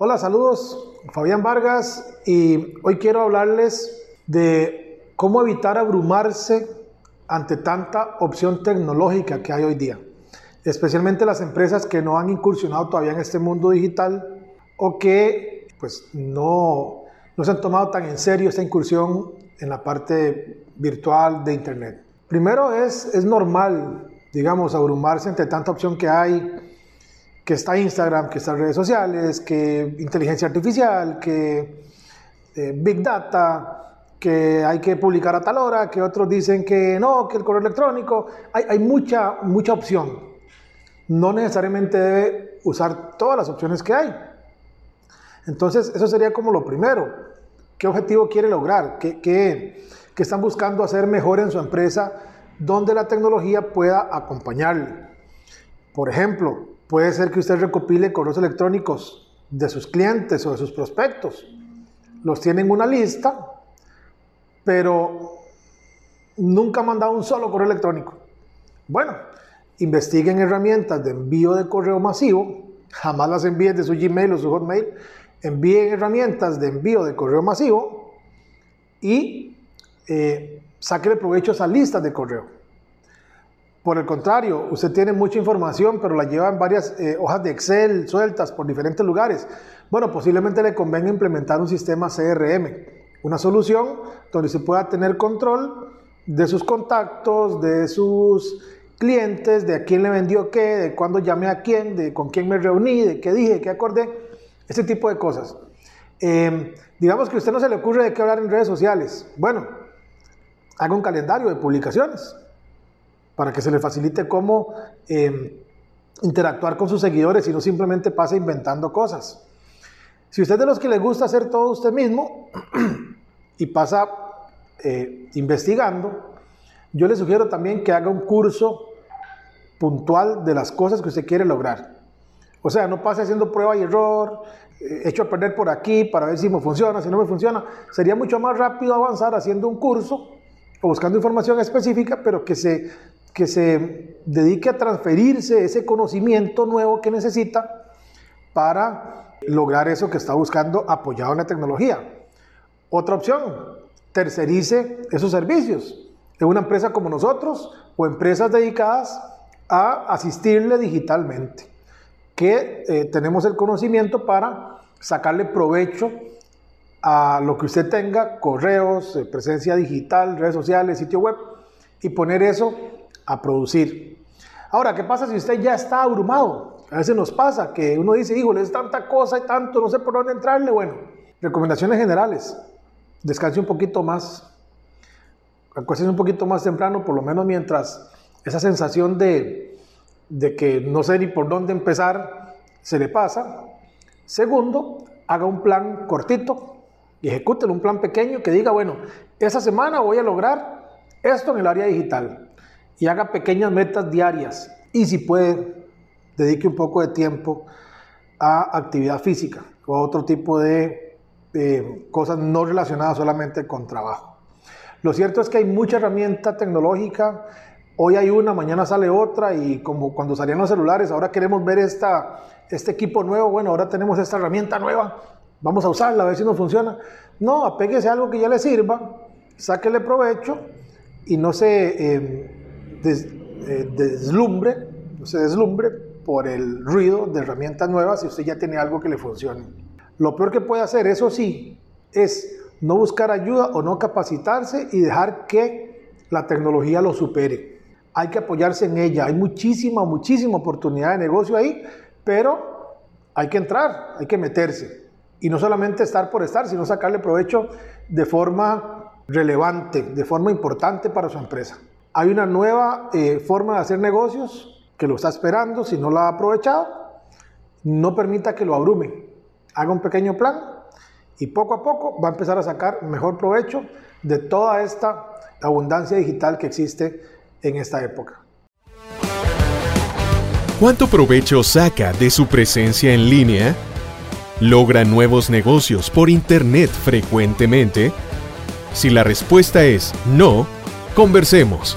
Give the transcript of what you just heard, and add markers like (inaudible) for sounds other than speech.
Hola, saludos. Fabián Vargas y hoy quiero hablarles de cómo evitar abrumarse ante tanta opción tecnológica que hay hoy día, especialmente las empresas que no han incursionado todavía en este mundo digital o que pues no, no se han tomado tan en serio esta incursión en la parte virtual de Internet. Primero es, es normal, digamos, abrumarse ante tanta opción que hay que está Instagram, que están redes sociales, que inteligencia artificial, que eh, Big Data, que hay que publicar a tal hora, que otros dicen que no, que el correo electrónico. Hay, mucha, mucha opción. No necesariamente debe usar todas las opciones que hay. Entonces, eso sería como lo primero. ¿Qué objetivo quiere lograr? ¿Qué, qué, qué están buscando hacer mejor en su empresa donde la tecnología pueda acompañarle? Por ejemplo, Puede ser que usted recopile correos electrónicos de sus clientes o de sus prospectos. Los tiene en una lista, pero nunca ha mandado un solo correo electrónico. Bueno, investiguen herramientas de envío de correo masivo. Jamás las envíen de su Gmail o su Hotmail. Envíen herramientas de envío de correo masivo y eh, provecho a esa lista de correo. Por el contrario, usted tiene mucha información, pero la lleva en varias eh, hojas de Excel sueltas por diferentes lugares. Bueno, posiblemente le convenga implementar un sistema CRM, una solución donde se pueda tener control de sus contactos, de sus clientes, de a quién le vendió qué, de cuándo llamé a quién, de con quién me reuní, de qué dije, qué acordé, ese tipo de cosas. Em, digamos que a usted no se le ocurre de qué hablar en redes sociales. Bueno, haga un calendario de publicaciones para que se le facilite cómo em, interactuar con sus seguidores y no simplemente pase inventando cosas. Si usted es de los que le gusta hacer todo usted mismo (clears throat) y pasa eh, investigando, yo le sugiero también que haga un curso puntual de las cosas que usted quiere lograr. O sea, no pase haciendo prueba y error, eh, hecho a perder por aquí para ver si me funciona, si no me funciona. Sería mucho más rápido avanzar haciendo un curso o buscando información específica, pero que se que se dedique a transferirse ese conocimiento nuevo que necesita para lograr eso que está buscando apoyado en la tecnología. Otra opción, tercerice esos servicios en una empresa como nosotros o empresas dedicadas a asistirle digitalmente, que eh, tenemos el conocimiento para sacarle provecho a lo que usted tenga, correos, eh, presencia digital, redes sociales, sitio web, y poner eso a producir. Ahora, ¿qué pasa si usted ya está abrumado? A veces nos pasa que uno dice, híjole, es tanta cosa y tanto, no sé por dónde entrarle. Bueno, recomendaciones generales. Descanse un poquito más. Acuérdese un poquito más temprano, por lo menos mientras esa sensación de, de que no sé ni por dónde empezar se le pasa. Segundo, haga un plan cortito y ejecútelo, un plan pequeño que diga, bueno, esa semana voy a lograr esto en el área digital y haga pequeñas metas diarias. Y si puede, dedique un poco de tiempo a actividad física o a otro tipo de cosas no relacionadas solamente con trabajo. Lo cierto es que hay mucha herramienta tecnológica. Hoy hay una, mañana sale otra y como cuando salían los celulares, ahora queremos ver esta, este equipo nuevo. Bueno, ahora tenemos esta herramienta nueva. Vamos a usarla a ver si nos funciona. No, apéguese a algo que ya le sirva, sáquele provecho y no se eh, eh, deslumbre, se deslumbre por el ruido de herramientas nuevas si usted ya tiene algo que le funcione. Lo peor que puede hacer, eso sí, es no buscar ayuda o no capacitarse y dejar que la tecnología lo supere. Hay que apoyarse en ella. Hay muchísima, muchísima oportunidad de negocio ahí, pero hay que entrar, hay que meterse. Y no solamente estar por estar, sino sacarle provecho de forma relevante, de forma importante para su empresa. Hay una nueva eh, forma de hacer negocios que lo está esperando, si no lo ha aprovechado, no permita que lo abrume. Haga un pequeño plan y poco a poco va a empezar a sacar mejor provecho de toda esta abundancia digital que existe en esta época. ¿Cuánto provecho saca de su presencia en línea? ¿Logra nuevos negocios por Internet frecuentemente? Si la respuesta es no, conversemos.